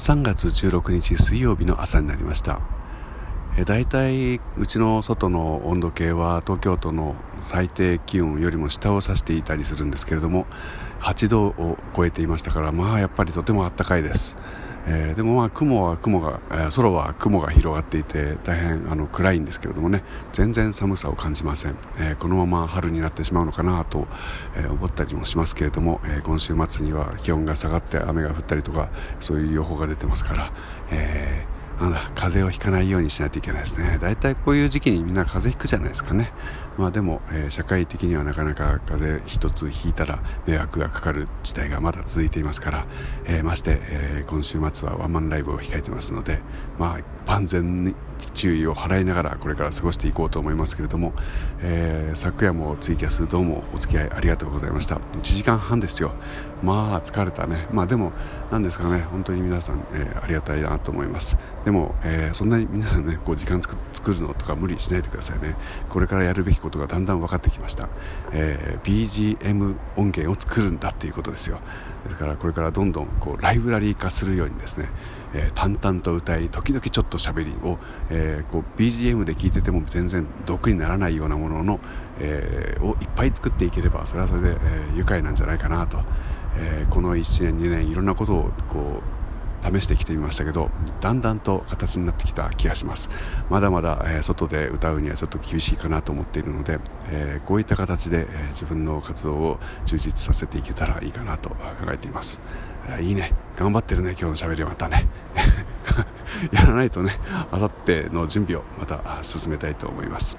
3月16日水曜日の朝になりました。え大体うちの外の温度計は東京都の最低気温よりも下を指していたりするんですけれども8度を超えていましたからまあやっぱりとても暖かいです、えー、でもまあ雲は雲が、えー、空は雲が広がっていて大変あの暗いんですけれどもね全然寒さを感じません、えー、このまま春になってしまうのかなと、え思ったりもしますけれども、え今週末には気温が下がって雨が降ったりとかそういう予報が出てますから、えーなんだ風邪をひかないようにしないといけないですね。大体こういう時期にみんな風邪ひくじゃないですかね。まあでも、えー、社会的にはなかなか風邪一つひいたら迷惑がかかる時代がまだ続いていますから、えー、まして、えー、今週末はワンマンライブを控えてますのでまあ万全に注意を払いながらこれから過ごしていこうと思いますけれども、えー、昨夜もツイキャスどうもお付き合いありがとうございました。1時間半ですよ。まあ疲れたね。まあでも何ですかね。本当に皆さん、えー、ありがたいなと思います。でも、えー、そんなに皆さんねこう時間作るのとか無理しないでくださいね。これからやるべきことがだんだん分かってきました、えー、BGM 音源を作るんだっていうことですよ。ですからこれからどんどんこうライブラリー化するようにですね、え、淡々と歌い時々ちょっと喋りを、えー、こう BGM で聴いてても全然毒にならないようなものの、えー、をいっぱい作っていければそれはそれで、え、愉快なんじゃないかなと、え、この1年2年いろんなことをこう試してきてみましたけどだんだんと形になってきた気がします。まだまだ、えー、外で歌うにはちょっと厳しいかなと思っているので、えー、こういった形で、えー、自分の活動を充実させていけたらいいかなと考えています、えいいね。頑張ってるね今日の喋りはまたね。やらないとねあさっての準備をまた進めたいと思います。